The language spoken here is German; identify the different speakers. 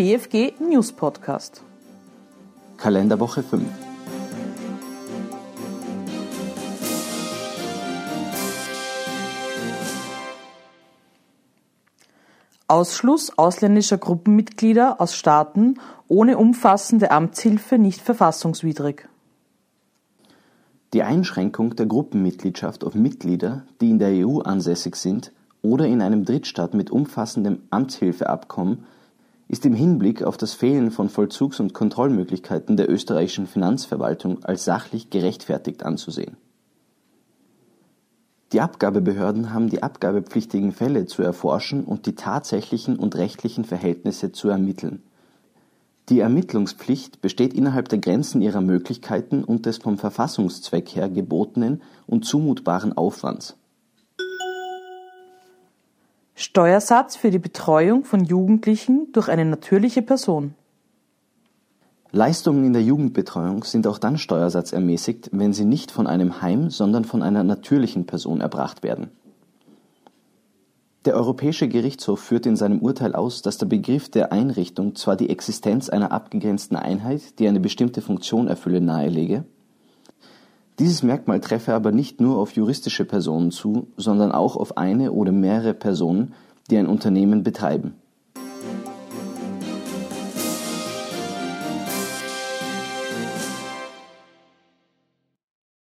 Speaker 1: BFG News Podcast.
Speaker 2: Kalenderwoche 5.
Speaker 1: Ausschluss ausländischer Gruppenmitglieder aus Staaten ohne umfassende Amtshilfe nicht verfassungswidrig.
Speaker 2: Die Einschränkung der Gruppenmitgliedschaft auf Mitglieder, die in der EU ansässig sind oder in einem Drittstaat mit umfassendem Amtshilfeabkommen, ist im Hinblick auf das Fehlen von Vollzugs- und Kontrollmöglichkeiten der österreichischen Finanzverwaltung als sachlich gerechtfertigt anzusehen die Abgabebehörden haben die abgabepflichtigen Fälle zu erforschen und die tatsächlichen und rechtlichen Verhältnisse zu ermitteln. Die Ermittlungspflicht besteht innerhalb der Grenzen ihrer Möglichkeiten und des vom Verfassungszweck her gebotenen und zumutbaren Aufwands.
Speaker 1: Steuersatz für die Betreuung von Jugendlichen durch eine natürliche Person
Speaker 2: Leistungen in der Jugendbetreuung sind auch dann steuersatzermäßigt, wenn sie nicht von einem Heim, sondern von einer natürlichen Person erbracht werden. Der Europäische Gerichtshof führt in seinem Urteil aus, dass der Begriff der Einrichtung zwar die Existenz einer abgegrenzten Einheit, die eine bestimmte Funktion erfülle, nahelege, dieses Merkmal treffe aber nicht nur auf juristische Personen zu, sondern auch auf eine oder mehrere Personen, die ein Unternehmen betreiben